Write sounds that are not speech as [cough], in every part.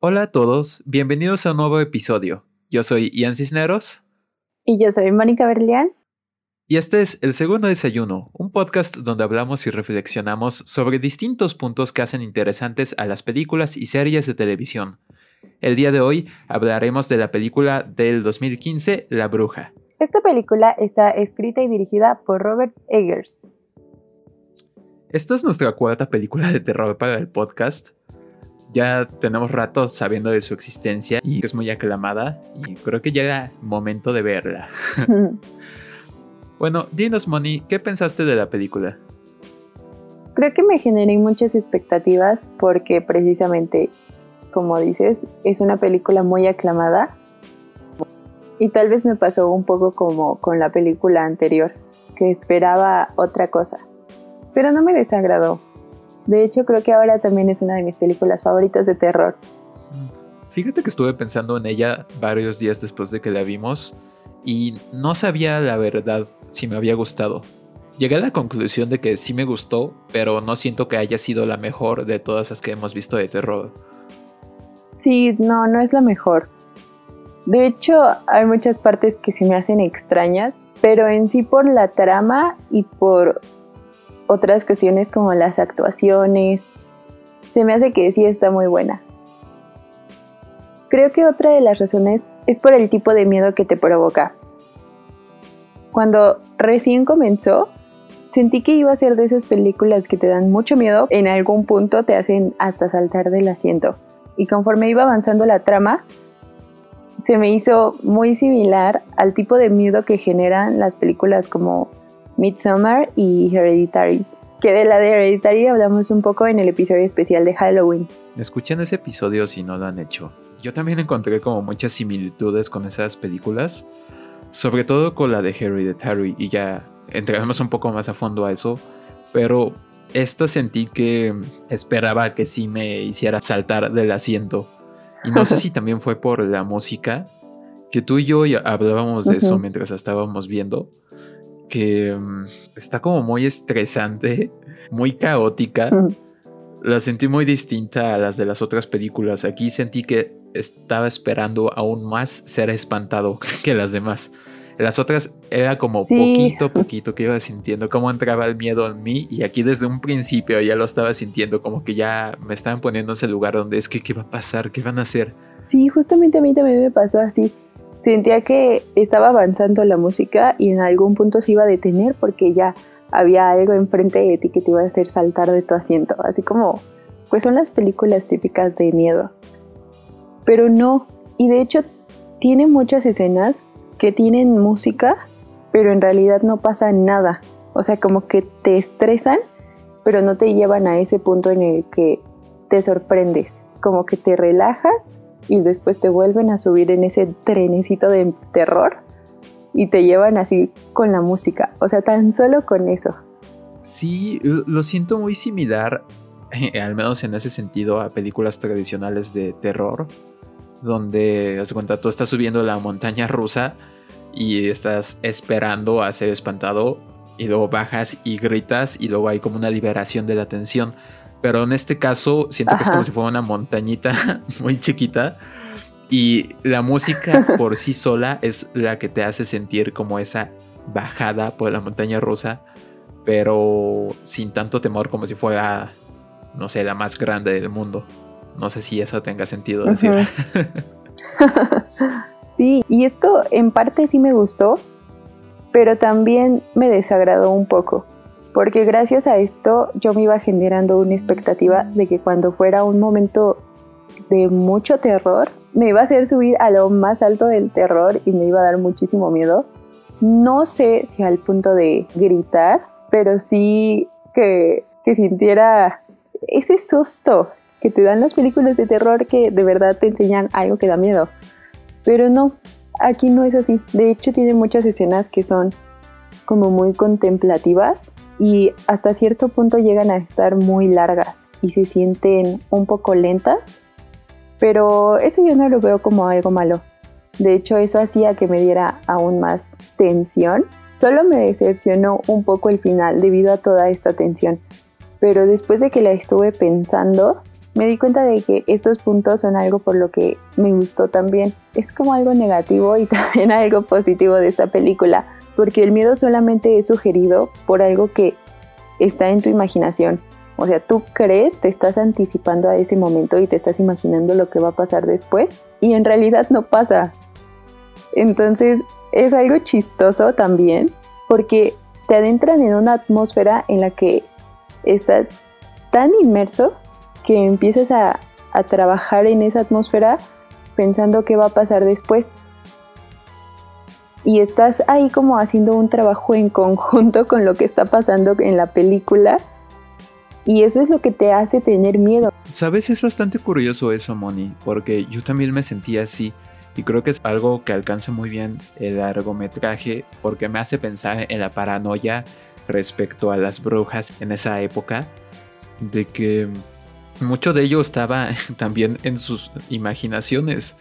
Hola a todos, bienvenidos a un nuevo episodio. Yo soy Ian Cisneros. Y yo soy Mónica Berlián. Y este es El Segundo Desayuno, un podcast donde hablamos y reflexionamos sobre distintos puntos que hacen interesantes a las películas y series de televisión. El día de hoy hablaremos de la película del 2015, La Bruja. Esta película está escrita y dirigida por Robert Eggers. Esta es nuestra cuarta película de terror para el podcast ya tenemos rato sabiendo de su existencia y es muy aclamada y creo que llega momento de verla. [laughs] bueno, dinos Moni, ¿qué pensaste de la película? Creo que me generé muchas expectativas porque precisamente, como dices, es una película muy aclamada y tal vez me pasó un poco como con la película anterior, que esperaba otra cosa, pero no me desagradó de hecho, creo que ahora también es una de mis películas favoritas de terror. Fíjate que estuve pensando en ella varios días después de que la vimos y no sabía la verdad si me había gustado. Llegué a la conclusión de que sí me gustó, pero no siento que haya sido la mejor de todas las que hemos visto de terror. Sí, no, no es la mejor. De hecho, hay muchas partes que se me hacen extrañas, pero en sí por la trama y por otras cuestiones como las actuaciones. Se me hace que sí está muy buena. Creo que otra de las razones es por el tipo de miedo que te provoca. Cuando recién comenzó, sentí que iba a ser de esas películas que te dan mucho miedo, en algún punto te hacen hasta saltar del asiento. Y conforme iba avanzando la trama, se me hizo muy similar al tipo de miedo que generan las películas como Midsommar y Hereditary. Que de la de Hereditary hablamos un poco en el episodio especial de Halloween. Escuchen ese episodio si no lo han hecho. Yo también encontré como muchas similitudes con esas películas, sobre todo con la de Hereditary, y ya entraremos un poco más a fondo a eso, pero esta sentí que esperaba que sí me hiciera saltar del asiento. Y no sé si también fue por la música, que tú y yo hablábamos de eso mientras estábamos viendo que mm, está como muy estresante, muy caótica. La sentí muy distinta a las de las otras películas. Aquí sentí que estaba esperando aún más ser espantado [laughs] que las demás. Las otras era como poquito a poquito que iba sintiendo cómo entraba el miedo en mí y aquí desde un principio ya lo estaba sintiendo como que ya me estaban poniendo en ese lugar donde es que qué va a pasar, qué van a hacer. Sí, justamente a mí también me pasó así sentía que estaba avanzando la música y en algún punto se iba a detener porque ya había algo enfrente de ti que te iba a hacer saltar de tu asiento, así como pues son las películas típicas de miedo. Pero no, y de hecho tiene muchas escenas que tienen música, pero en realidad no pasa nada. O sea, como que te estresan, pero no te llevan a ese punto en el que te sorprendes, como que te relajas y después te vuelven a subir en ese trenecito de terror y te llevan así con la música. O sea, tan solo con eso. Sí, lo siento muy similar, [laughs] al menos en ese sentido, a películas tradicionales de terror, donde, haz cuenta, tú estás subiendo la montaña rusa y estás esperando a ser espantado y luego bajas y gritas y luego hay como una liberación de la tensión pero en este caso siento que es como si fuera una montañita [laughs] muy chiquita y la música [laughs] por sí sola es la que te hace sentir como esa bajada por la montaña rusa, pero sin tanto temor como si fuera, no sé, la más grande del mundo. No sé si eso tenga sentido decir. [laughs] sí, y esto en parte sí me gustó, pero también me desagradó un poco porque gracias a esto yo me iba generando una expectativa de que cuando fuera un momento de mucho terror, me iba a hacer subir a lo más alto del terror y me iba a dar muchísimo miedo. No sé si al punto de gritar, pero sí que, que sintiera ese susto que te dan las películas de terror que de verdad te enseñan algo que da miedo. Pero no, aquí no es así. De hecho tiene muchas escenas que son como muy contemplativas y hasta cierto punto llegan a estar muy largas y se sienten un poco lentas, pero eso yo no lo veo como algo malo. De hecho, eso hacía que me diera aún más tensión. Solo me decepcionó un poco el final debido a toda esta tensión. Pero después de que la estuve pensando, me di cuenta de que estos puntos son algo por lo que me gustó también. Es como algo negativo y [laughs] también algo positivo de esta película, porque el miedo solamente es sugerido por algo que está en tu imaginación. O sea, tú crees, te estás anticipando a ese momento y te estás imaginando lo que va a pasar después y en realidad no pasa. Entonces es algo chistoso también porque te adentran en una atmósfera en la que estás tan inmerso que empiezas a, a trabajar en esa atmósfera pensando qué va a pasar después. Y estás ahí como haciendo un trabajo en conjunto con lo que está pasando en la película. Y eso es lo que te hace tener miedo. Sabes, es bastante curioso eso, Moni, porque yo también me sentía así. Y creo que es algo que alcanza muy bien el largometraje porque me hace pensar en la paranoia respecto a las brujas en esa época. De que mucho de ello estaba [laughs] también en sus imaginaciones.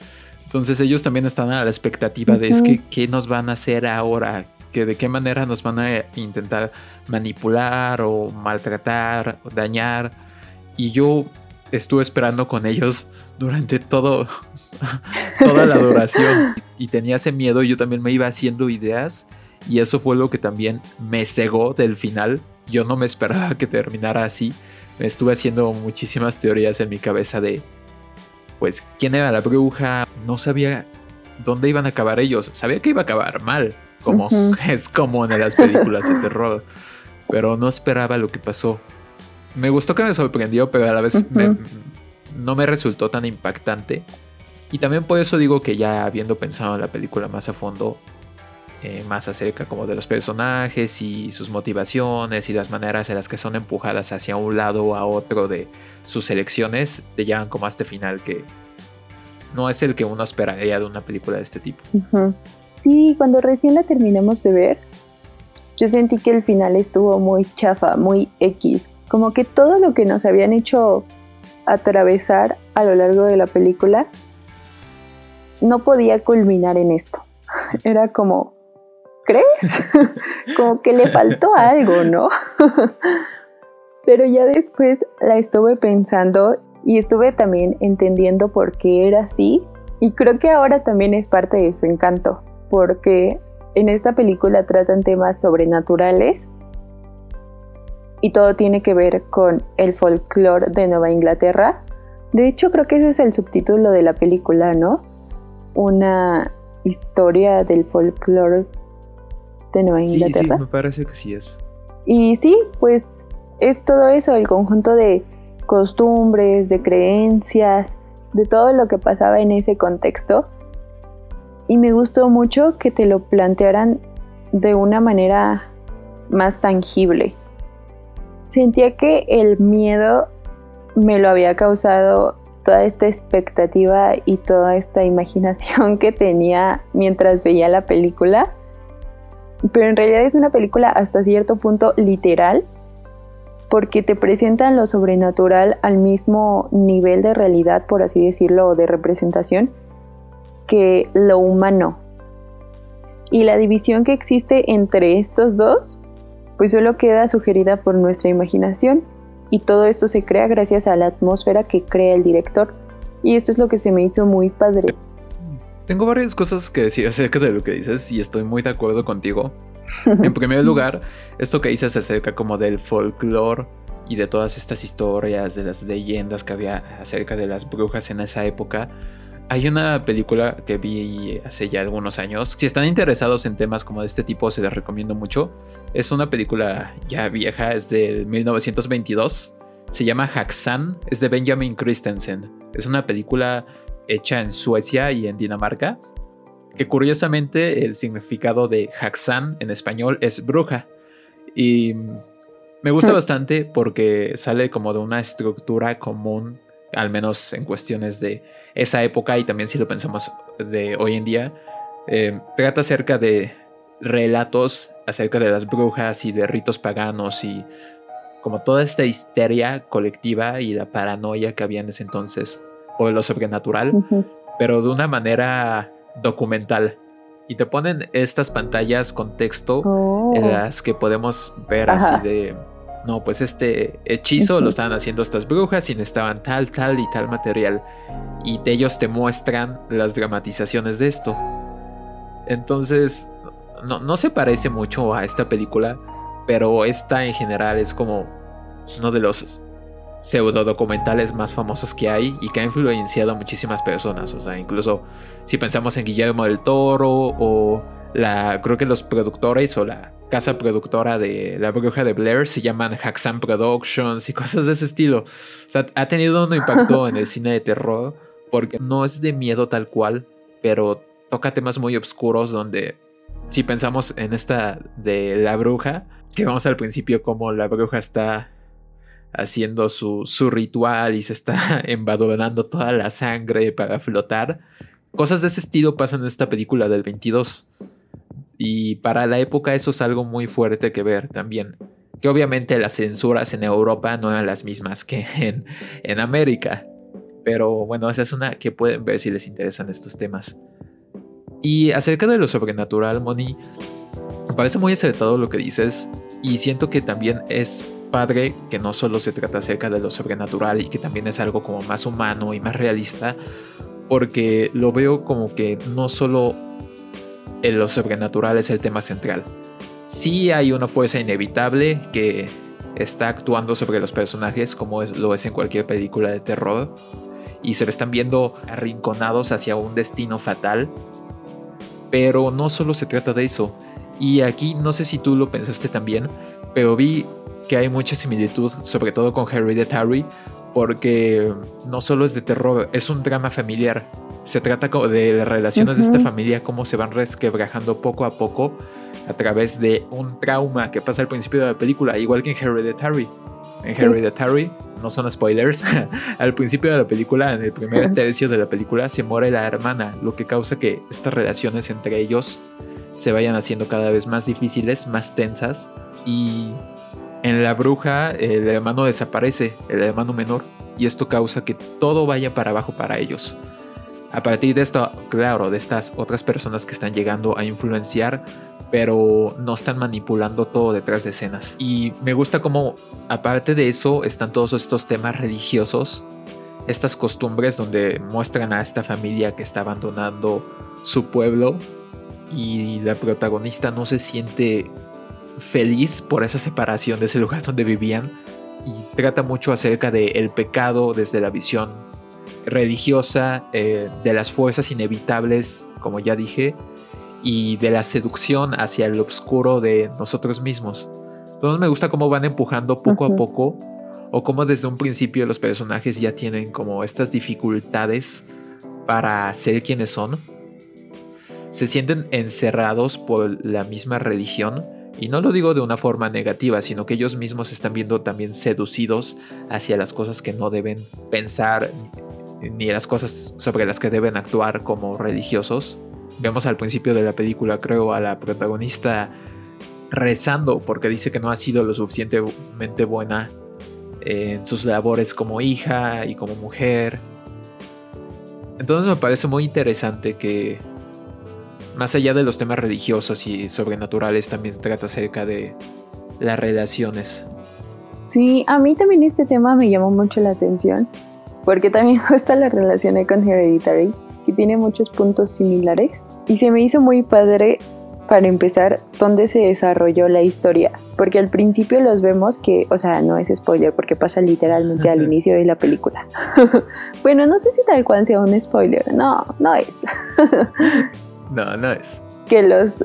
Entonces ellos también están a la expectativa de es que qué nos van a hacer ahora, que de qué manera nos van a intentar manipular o maltratar o dañar. Y yo estuve esperando con ellos [laughs] durante todo [laughs] toda la duración y tenía ese miedo, yo también me iba haciendo ideas y eso fue lo que también me cegó del final. Yo no me esperaba que terminara así estuve haciendo muchísimas teorías en mi cabeza de, pues, quién era la bruja, no sabía dónde iban a acabar ellos, sabía que iba a acabar mal, como [laughs] es común en las películas de terror, pero no esperaba lo que pasó. Me gustó que me sorprendió, pero a la vez no me resultó tan impactante. Y también por eso digo que ya habiendo pensado en la película más a fondo, eh, más acerca como de los personajes y sus motivaciones y las maneras en las que son empujadas hacia un lado o a otro de sus elecciones, te llevan como a este final que no es el que uno esperaría de una película de este tipo. Sí, cuando recién la terminamos de ver, yo sentí que el final estuvo muy chafa, muy X, como que todo lo que nos habían hecho atravesar a lo largo de la película no podía culminar en esto. [laughs] Era como, ¿crees? [laughs] Como que le faltó [laughs] algo, ¿no? [laughs] Pero ya después la estuve pensando y estuve también entendiendo por qué era así. Y creo que ahora también es parte de su encanto, porque en esta película tratan temas sobrenaturales y todo tiene que ver con el folclore de Nueva Inglaterra. De hecho, creo que ese es el subtítulo de la película, ¿no? Una historia del folclore de Nueva Inglaterra. Sí, me parece que sí es. Y sí, pues es todo eso, el conjunto de costumbres, de creencias, de todo lo que pasaba en ese contexto. Y me gustó mucho que te lo plantearan de una manera más tangible. Sentía que el miedo me lo había causado toda esta expectativa y toda esta [laughs] imaginación que tenía mientras veía la película pero en realidad es una película hasta cierto punto literal, porque te presentan lo sobrenatural al mismo nivel de realidad, por así decirlo, de representación, que lo humano. Y la división que existe entre estos dos, pues solo queda sugerida por nuestra imaginación, y todo esto se crea gracias a la atmósfera que crea el director. Y esto es lo que se me hizo muy padre. Tengo varias cosas que decir [laughs] acerca de lo que dices y estoy muy de acuerdo contigo. En primer [laughs] lugar, esto que dices acerca como del folclore y de todas estas historias, de las leyendas que había acerca de las brujas en esa época. Hay una película que vi hace ya algunos años. Si están interesados en temas como de este tipo, se les recomiendo mucho. Es una película ya vieja, es del 1922. Se llama Haxan, es de Benjamin Christensen. Es una película hecha en Suecia y en Dinamarca, que curiosamente el significado de Haxan en español es bruja. Y me gusta hmm. bastante porque sale como de una estructura común, al menos en cuestiones de esa época y también si lo pensamos de hoy en día. Eh, trata acerca de relatos acerca de las brujas y de ritos paganos y como toda esta histeria colectiva y la paranoia que había en ese entonces o lo sobrenatural, pero de una manera documental. Y te ponen estas pantallas con texto en oh. las que podemos ver así de no, pues este hechizo lo estaban haciendo estas brujas y necesitaban tal, tal y tal material. Y ellos te muestran las dramatizaciones de esto. Entonces, no, no se parece mucho a esta película, pero esta en general es como uno de los pseudo documentales más famosos que hay y que ha influenciado a muchísimas personas. O sea, incluso si pensamos en Guillermo del Toro o la, creo que los productores o la casa productora de La Bruja de Blair se llaman Haxan Productions y cosas de ese estilo. O sea, ha tenido un impacto en el cine de terror porque no es de miedo tal cual, pero toca temas muy oscuros donde si pensamos en esta de la bruja, que vamos al principio como la bruja está haciendo su, su ritual y se está [laughs] embadurnando toda la sangre para flotar. Cosas de ese estilo pasan en esta película del 22. Y para la época eso es algo muy fuerte que ver también. Que obviamente las censuras en Europa no eran las mismas que [laughs] en, en América. Pero bueno, esa es una que pueden ver si les interesan estos temas. Y acerca de lo sobrenatural, Moni, me parece muy acertado lo que dices. Y siento que también es padre que no solo se trata acerca de lo sobrenatural y que también es algo como más humano y más realista. Porque lo veo como que no solo en lo sobrenatural es el tema central. Sí hay una fuerza inevitable que está actuando sobre los personajes como lo es en cualquier película de terror y se están viendo arrinconados hacia un destino fatal. Pero no solo se trata de eso. Y aquí no sé si tú lo pensaste también, pero vi que hay mucha similitud, sobre todo con Hereditary, porque no solo es de terror, es un drama familiar. Se trata de las relaciones de esta familia, cómo se van resquebrajando poco a poco a través de un trauma que pasa al principio de la película, igual que en Hereditary. En Hereditary, no son spoilers, [laughs] al principio de la película, en el primer tercio de la película, se muere la hermana, lo que causa que estas relaciones entre ellos se vayan haciendo cada vez más difíciles, más tensas. Y en la bruja, el hermano desaparece, el hermano menor, y esto causa que todo vaya para abajo para ellos. A partir de esto, claro, de estas otras personas que están llegando a influenciar, pero no están manipulando todo detrás de escenas. Y me gusta como, aparte de eso, están todos estos temas religiosos, estas costumbres donde muestran a esta familia que está abandonando su pueblo y la protagonista no se siente feliz por esa separación de ese lugar [laughs] donde vivían y trata mucho acerca del el pecado desde la visión religiosa, eh, de las fuerzas inevitables, como ya dije, y de la seducción hacia el oscuro de nosotros mismos. Entonces me gusta cómo van empujando poco a poco, o cómo desde un principio los personajes ya tienen como estas dificultades para ser quienes son. Se sienten encerrados por la misma religión, y no lo digo de una forma negativa, sino que ellos mismos están viendo también seducidos hacia las cosas que no deben pensar ni las cosas sobre las que deben actuar como religiosos. Vemos al principio de la película, creo, a la protagonista rezando porque dice que no ha sido lo suficientemente buena en sus labores como hija y como mujer. Entonces me parece muy interesante que más allá de los temas religiosos y sobrenaturales también trata acerca de las relaciones. Sí, a mí también este tema me llamó mucho la atención porque también [laughs] justo la relacioné con Hereditary, que tiene muchos puntos similares. Y se me hizo muy padre, para empezar, dónde se desarrolló la historia. Porque al principio los vemos que, o sea, no es spoiler, porque pasa literalmente al inicio de la película. [laughs] bueno, no sé si tal cual sea un spoiler. No, no es. [laughs] no, no es. Que los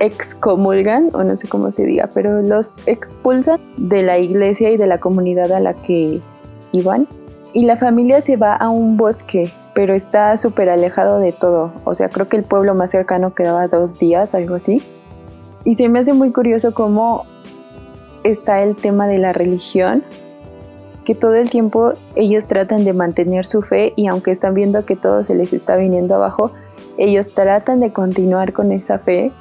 excomulgan, o no sé cómo se diga, pero los expulsan de la iglesia y de la comunidad a la que iban y la familia se va a un bosque, pero está súper alejado de todo. O sea, creo que el pueblo más cercano quedaba dos días, algo así. Y se me hace muy curioso cómo está el tema de la religión, que todo el tiempo ellos tratan de mantener su fe y aunque están viendo que todo se les está viniendo abajo, ellos tratan de continuar con esa fe,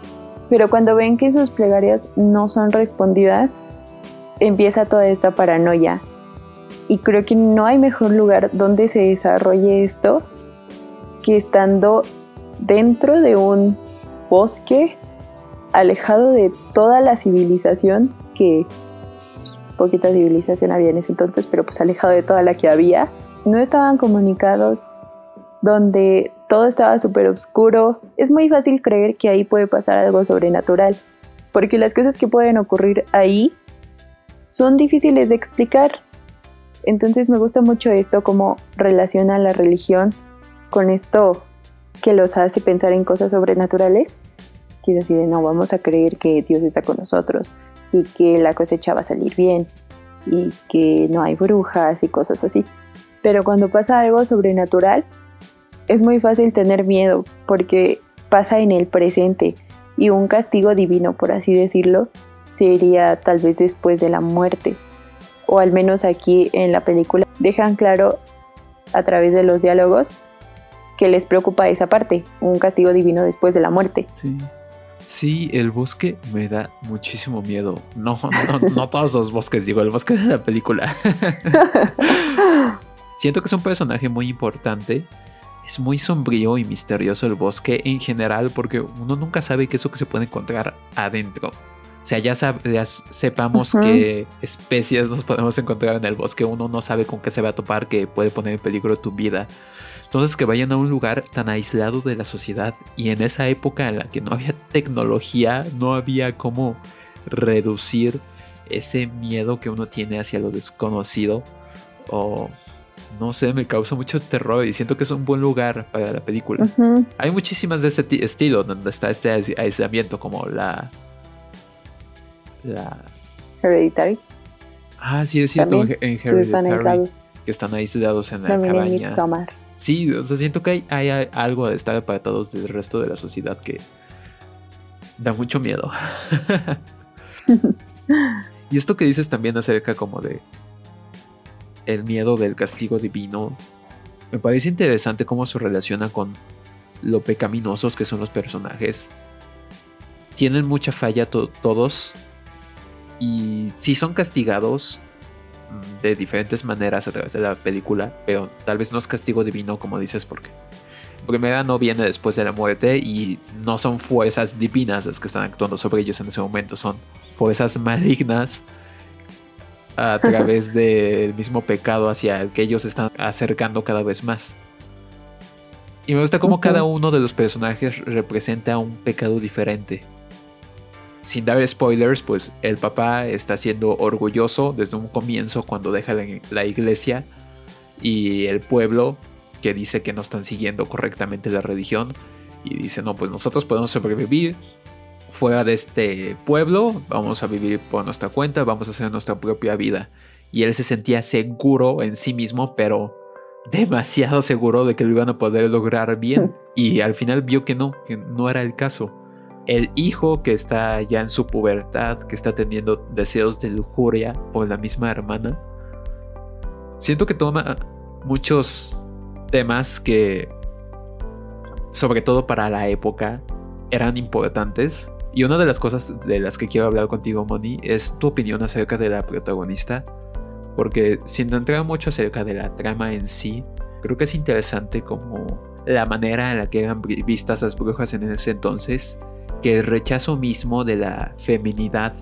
pero cuando ven que sus plegarias no son respondidas, empieza toda esta paranoia y creo que no hay mejor lugar donde se desarrolle esto que estando dentro de un bosque alejado de toda la civilización que poquita civilización había en ese entonces, pero pues alejado de toda la que había. No estaban comunicados, donde todo estaba súper oscuro. Es muy fácil creer que ahí puede pasar algo sobrenatural, porque las cosas que pueden ocurrir ahí son difíciles de explicar. Entonces me gusta mucho esto, cómo relaciona la religión con esto que los hace pensar en cosas sobrenaturales. Que es así de, no, vamos a creer que Dios está con nosotros y que la cosecha va a salir bien y que no hay brujas y cosas así. Pero cuando pasa algo sobrenatural, es muy fácil tener miedo porque pasa en el presente y un castigo divino, por así decirlo, sería tal vez después de la muerte. O al menos aquí en la película dejan claro a través de los diálogos que les preocupa esa parte, un castigo divino después de la muerte. Sí. Sí, el bosque me da muchísimo miedo. No, no, no [laughs] todos los bosques, digo, el bosque de la película. [laughs] Siento que es un personaje muy importante. Es muy sombrío y misterioso el bosque en general porque uno nunca sabe qué es lo que se puede encontrar adentro. O sea, ya, sepamos qué especies nos podemos encontrar en el bosque, uno no sabe con qué se va a topar que puede poner en peligro tu vida. Entonces que vayan a un lugar tan aislado de la sociedad y en esa época en la que no había tecnología, no había cómo reducir ese miedo que uno tiene hacia lo desconocido o no sé, me causa mucho terror y siento que es un buen lugar para la película. Hay muchísimas de ese estilo donde está este aislamiento como la la... Hereditary. Ah, sí, es cierto, en Hereditary. que están aislados en la cabaña. sí, o sea, siento que hay, algo de estar apartados del resto de la sociedad que da mucho miedo. [laughs] [laughs] y esto que dices también acerca como de el miedo del castigo divino, me parece interesante cómo se relaciona con lo pecaminosos que son los personajes. Tienen mucha falla todos, y si son castigados mm, de diferentes maneras a través de la película, pero tal vez no es castigo divino como dices porque primera no viene después de la muerte y no son fuerzas divinas las que están actuando sobre ellos en ese momento, son fuerzas malignas a través [laughs] del mismo pecado hacia el que ellos están acercando cada vez más. Y me gusta cómo cada uno de los personajes representa un pecado diferente sin dar spoilers, pues el papá está siendo orgulloso desde un comienzo cuando deja la, iglesia y el pueblo que dice que no están siguiendo correctamente la religión y dice, no, pues nosotros podemos sobrevivir fuera de este pueblo, vamos a vivir por nuestra cuenta, vamos a hacer nuestra propia vida. Y él se sentía seguro en sí mismo, pero demasiado seguro de que lo iban a poder lograr bien. [laughs] Y al final vio que no, que no era el caso el hijo que está ya en su pubertad, que está teniendo deseos de lujuria por la misma hermana. Siento que toma muchos temas que, sobre todo para la época, eran importantes. Y una de las cosas de las que quiero hablar contigo, Moni, es tu opinión acerca de la protagonista. Porque sin entrar mucho acerca de la trama en sí, creo que es interesante como la manera en la que eran vistas las brujas en ese entonces que el rechazo mismo de la feminidad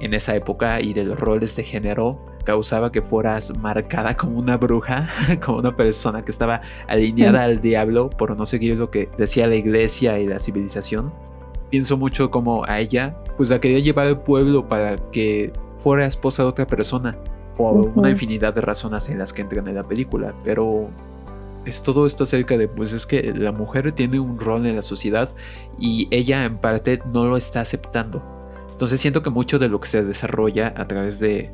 en esa época y de los roles de género causaba que fueras marcada como una bruja, [laughs] como una persona que estaba alineada al diablo por no seguir lo que decía la iglesia y la civilización. Pienso mucho como a ella, pues la quería llevar al pueblo para que fuera esposa de otra persona, por una infinidad de razones en las que entran en la película, pero es todo esto acerca de, pues es que la mujer tiene un rol en la sociedad y ella en parte no lo está aceptando. Entonces siento que mucho de lo que se desarrolla a través de,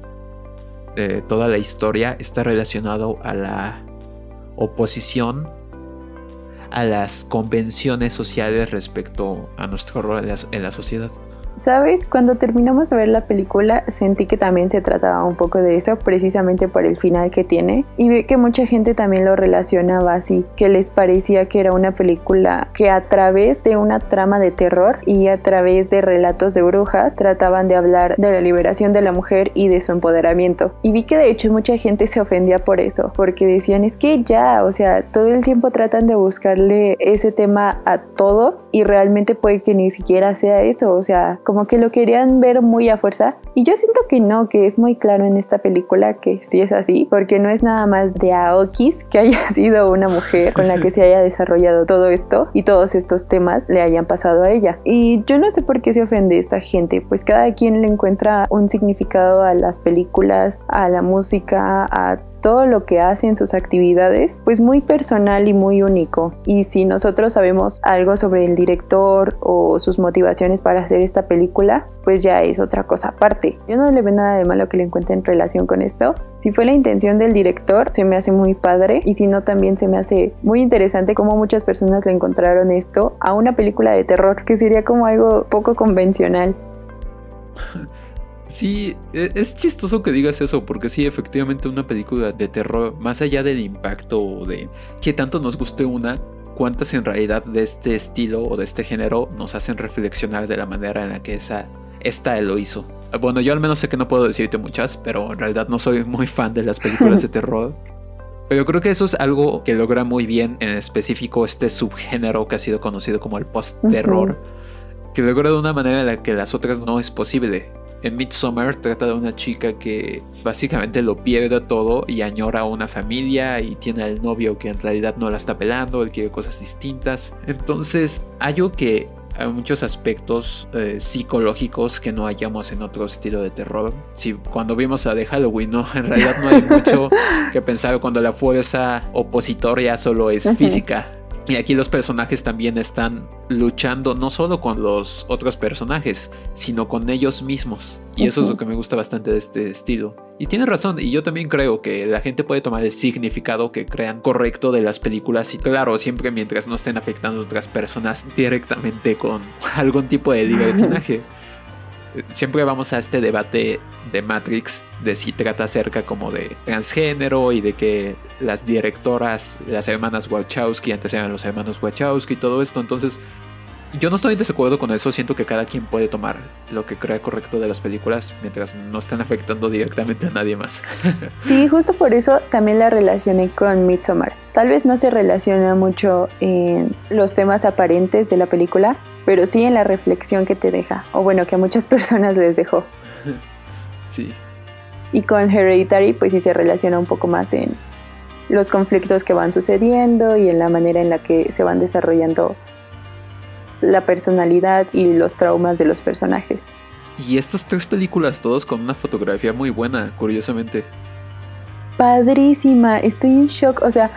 toda la historia está relacionado a la oposición a las convenciones sociales respecto a nuestro rol en la, sociedad. ¿Sabes? Cuando terminamos de ver la película sentí que también se trataba un poco de eso, precisamente por el final que tiene. Y vi que mucha gente también lo relacionaba así, que les parecía que era una película que a través de una trama de terror y a través de relatos de brujas trataban de hablar de la liberación de la mujer y de su empoderamiento. Y vi que de hecho mucha gente se ofendía por eso, porque decían es que ya, o sea, todo el tiempo tratan de buscarle ese tema a todo y realmente puede que ni siquiera sea eso, o sea, como que lo querían ver muy a fuerza. Y yo siento que no, que es muy claro en esta película que sí es así, porque no es nada más de Aokis que haya [laughs] sido una mujer con la que se haya desarrollado todo esto y todos estos temas le hayan pasado a ella. Y yo no sé por qué se ofende esta gente, pues cada quien le encuentra un significado a las películas, a la música, a todo lo que hace en sus actividades, pues muy personal y muy único. Y si nosotros sabemos algo sobre el director o sus motivaciones para hacer esta película, pues ya es otra cosa aparte. Yo no le veo nada de malo que le encuentre en relación con esto. Si fue la intención del director, se me hace muy padre y si no, también se me hace muy interesante cómo muchas personas le encontraron esto a una película de terror, que sería como algo poco convencional. [laughs] Sí, e, es chistoso que digas eso, porque sí, efectivamente una película de terror, más allá del impacto de que tanto nos guste una, cuántas en realidad de este estilo o de este género nos hacen reflexionar de la manera en la que esa, esta lo hizo. Bueno, yo al menos sé que no puedo decirte muchas, pero en realidad no soy muy fan de las películas de terror. [laughs] Pero creo que eso es algo que logra muy bien, en específico este subgénero que ha sido conocido como el post-terror, que logra de una manera en la que las otras no es posible en Midsommar trata de una chica que básicamente lo pierde todo y añora a una familia y tiene al novio que en realidad no la está pelando, él quiere cosas distintas. Entonces hay algo que hay muchos aspectos eh, psicológicos que no hallamos en otro estilo de terror. Si cuando vimos a The Halloween, no, en realidad no hay [laughs] mucho que pensar cuando la fuerza opositoria solo es física. Y aquí los personajes también están luchando no solo con los otros personajes, sino con ellos mismos. Y eso es lo que me gusta bastante de este estilo. Y tiene razón, y yo también creo que la gente puede tomar el significado que crean correcto de las películas y claro, siempre mientras no estén afectando a otras personas directamente con [laughs] algún tipo de [laughs] libertinaje siempre vamos a este debate de Matrix de si trata acerca como de transgénero y de que las directoras, las hermanas Wachowski, antes eran los hermanos Wachowski y todo esto. Entonces, yo no estoy en desacuerdo con eso. Siento que cada quien puede tomar lo que crea correcto de las películas mientras no estén afectando directamente a nadie más. [laughs] sí, justo por eso también la relacioné con Midsommar. Tal vez no se relaciona mucho en los temas aparentes de la película, pero sí en la reflexión que te deja, o bueno, que a muchas [laughs] personas les dejó. Sí. Y con Hereditary, pues sí se relaciona un poco más en los conflictos que van sucediendo y en la manera en la que se van desarrollando la personalidad y los traumas de los personajes. Y estas tres películas, todos con una fotografía muy buena, curiosamente. Padrísima, estoy en shock. O sea,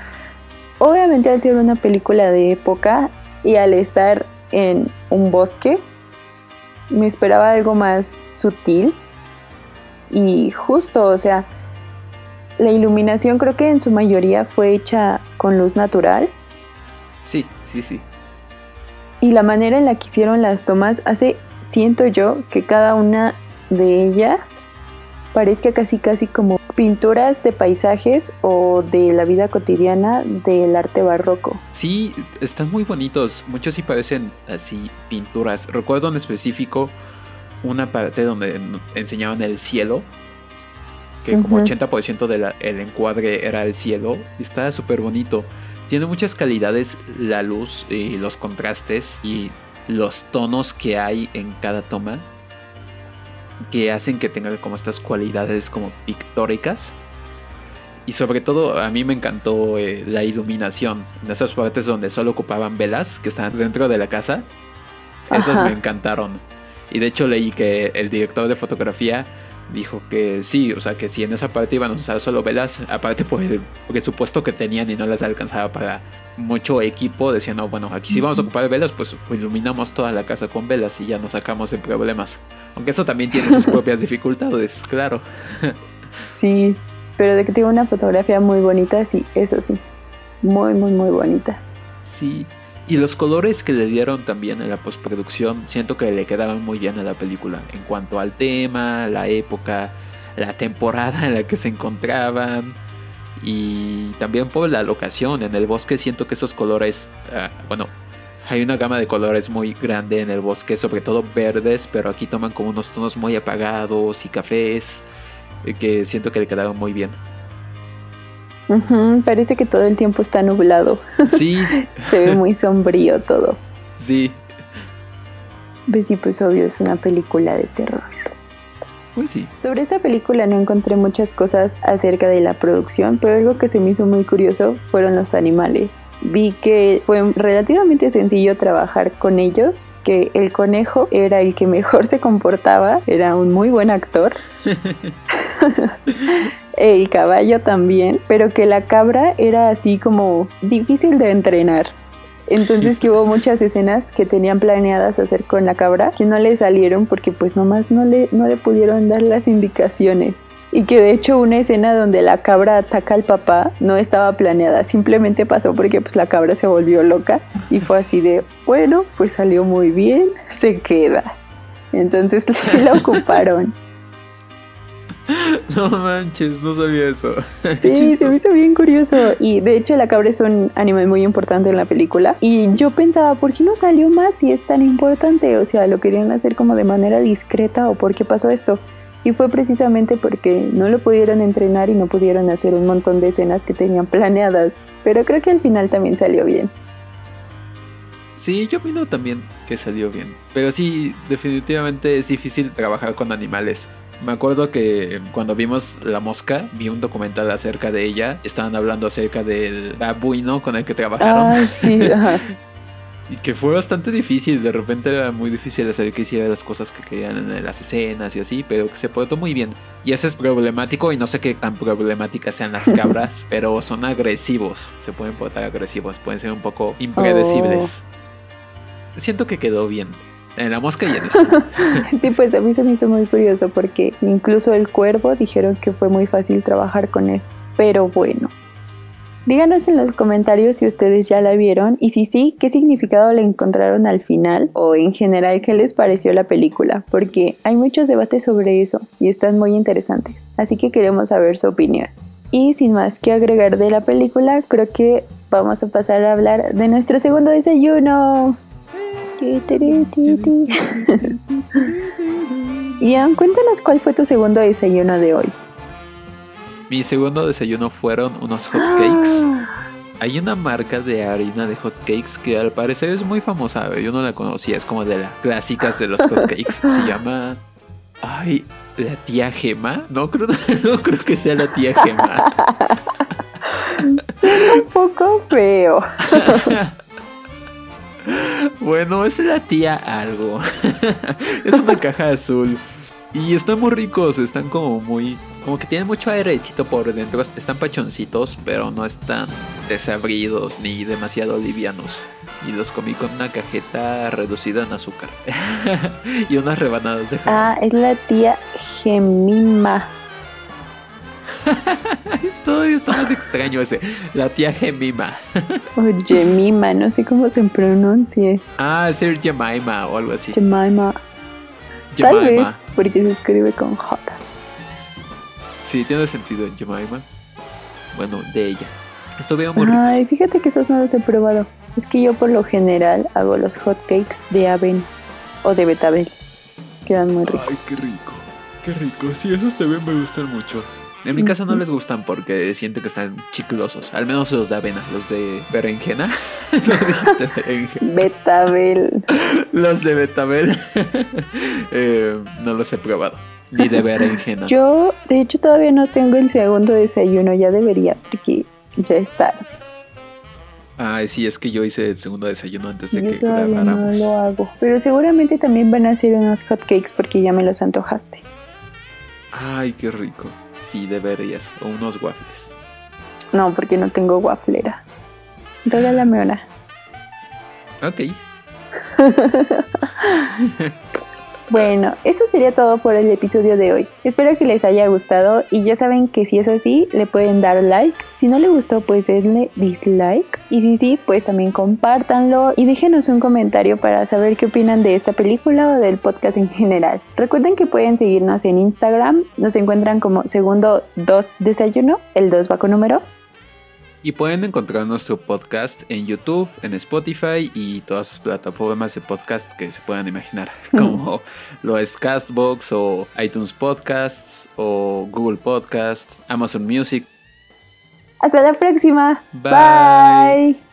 obviamente al ser una película de época y al estar en un bosque. Me esperaba algo más sutil y justo, o sea, la iluminación creo que en su mayoría fue hecha con luz natural. Sí, sí, sí. Y la manera en la que hicieron las tomas hace, siento yo, que cada una de ellas parezca casi casi como pinturas de paisajes o de la vida cotidiana del arte barroco. Sí, están muy bonitos, muchos sí parecen así pinturas. Recuerdo en específico una parte donde enseñaban el cielo, que como 80% del encuadre era el cielo, y está súper bonito. Tiene muchas calidades la luz y los contrastes y los tonos que hay en cada toma que hacen que tenga como estas cualidades como pictóricas. Y sobre todo a mí me encantó eh, la iluminación. En esas partes donde solo ocupaban velas que estaban dentro de la casa. Esas me encantaron. Y de hecho leí que el director de fotografía dijo que sí, o sea que si en esa parte iban a usar solo velas, aparte por el presupuesto que tenían y no les alcanzaba para mucho equipo, decían, no, bueno, aquí si vamos a ocupar velas, pues iluminamos toda la casa con velas y ya nos sacamos de problemas. Aunque eso también tiene sus propias [laughs] dificultades, claro. sí, pero de que tiene una fotografía muy bonita, sí, eso sí. Muy, muy, muy bonita. Sí, Y los colores que le dieron también en la postproducción, siento que le quedaban muy bien a la película. En cuanto al tema, la época, la temporada en la que se encontraban. Y también por la locación. En el bosque siento que esos colores, ah, bueno, hay una gama de colores muy grande en el bosque, sobre todo verdes, pero aquí toman como unos tonos muy apagados y cafés, eh, que siento que le quedaron muy bien. Parece que todo el tiempo está nublado. Sí. [laughs] Se ve muy sombrío todo. Sí. Pues sí, pues obvio, es una película de terror. Pues sí. Sobre esta película no encontré muchas cosas acerca de la producción, pero algo que se me hizo muy curioso fueron los animales vi que fue relativamente sencillo trabajar con ellos, que el conejo era el que mejor se comportaba, era un muy buen actor. [laughs] [laughs] el caballo también, pero que la cabra era así como difícil de entrenar. Entonces que hubo muchas escenas que tenían planeadas hacer con la cabra que no le salieron porque pues nomás no le, no le pudieron dar las indicaciones y que de hecho una escena donde la cabra ataca al papá no estaba planeada, simplemente pasó porque pues la cabra se volvió loca y fue así de, bueno, pues salió muy bien, se queda. Entonces [laughs] la ocuparon. [laughs] No manches, no sabía eso. [laughs] Sí, se me hizo bien curioso. Y de hecho la cabra es un animal muy importante en la película. Y yo pensaba, ¿por qué no salió más si es tan importante? O sea, lo querían hacer como de manera discreta o por qué pasó esto. Y fue precisamente porque no lo pudieron entrenar y no pudieron hacer un montón de escenas que tenían planeadas. Pero creo que al final también salió bien. Sí, yo opino también que salió bien. Pero sí, definitivamente es difícil trabajar con animales. Me acuerdo que cuando vimos La Mosca, vi un documental acerca de ella. Estaban hablando acerca del babuino con el que trabajaron. Ah, sí, [laughs] Y que fue bastante difícil, de repente era muy difícil saber que hiciera las cosas que querían en las escenas y así, pero que se portó muy bien. Y ese es problemático y no sé qué tan problemáticas sean las cabras, [laughs] pero son agresivos, se pueden portar agresivos, pueden ser un poco impredecibles. Oh. Siento que quedó bien. En la mosca y en esto. [laughs] sí, pues a mí se me hizo muy curioso porque incluso el cuervo dijeron que fue muy fácil trabajar con él. Pero bueno, Díganos en los comentarios si ustedes ya la vieron y si sí, qué significado le encontraron al final o en general qué les pareció la película, porque hay muchos debates sobre eso y están muy interesantes, así que queremos saber su opinión. Y sin más que agregar de la película, creo que vamos a pasar a hablar de nuestro segundo desayuno. [laughs] Ian, cuéntanos cuál fue tu segundo desayuno de hoy. Mi segundo desayuno fueron unos hot cakes. [gasps] Hay una marca de harina de hot cakes que al parecer es muy famosa. Yo no la conocía, es como de las clásicas de los [laughs] hot cakes. Se llama. Ay, la tía Gema. No creo, [laughs] no creo que sea la tía Gema. Suena un poco feo. Bueno, es la tía algo. [laughs] Es una caja azul. Y están muy ricos, están como muy como que tienen mucho airecito por dentro. Están pachoncitos, pero no están desabridos ni demasiado livianos. Y los comí con una cajeta reducida en azúcar. [laughs] y unas rebanadas de jamón. Ah, es la tía Gemima. [laughs] Esto está más extraño ese. La tía Gemima. [laughs] o Gemima, no sé cómo se pronuncie. Ah, ser Jemima o algo así. Jemima. Tal vez, porque se escribe con J. Sí, tiene sentido en Jemima. Bueno, de ella. Esto veo muy Ay, fíjate que esos no los he probado. Es que yo por lo general hago los hot cakes de aven o de betabel. Quedan muy ricos. Ay, qué rico. Qué rico. Sí, esos también me gustan mucho. En mi casa no les gustan porque siento que están chiclosos. Al menos los de avena, los de berenjena. [laughs] ¿No dijiste berenjena? Betabel. los de betabel. [laughs] eh, no los he probado. Ni de berenjena. Yo, de hecho, todavía no tengo el segundo desayuno. Ya debería, porque ya es tarde. Ay, sí, es que yo hice el segundo desayuno antes de que grabáramos. No lo hago. Pero seguramente también van a hacer unos hotcakes porque ya me los antojaste. Ay, qué rico. Sí, deberías. O unos waffles. No, porque no tengo wafflera. Regálame una. Ok. [laughs] Bueno, eso sería todo por el episodio de hoy. Espero que les haya gustado y ya saben que si es así, le pueden dar like. Si no le gustó, pues denle dislike. Y si sí, pues también compártanlo y déjenos un comentario para saber qué opinan de esta película o del podcast en general. Recuerden que pueden seguirnos en Instagram. Nos encuentran como segundo 2 desayuno. El 2 va con número. Y pueden encontrar nuestro podcast en YouTube, en Spotify y todas las plataformas de podcast que se puedan imaginar, [laughs] como lo es Castbox o iTunes Podcasts o Google Podcasts, Amazon Music. Hasta la próxima. Bye.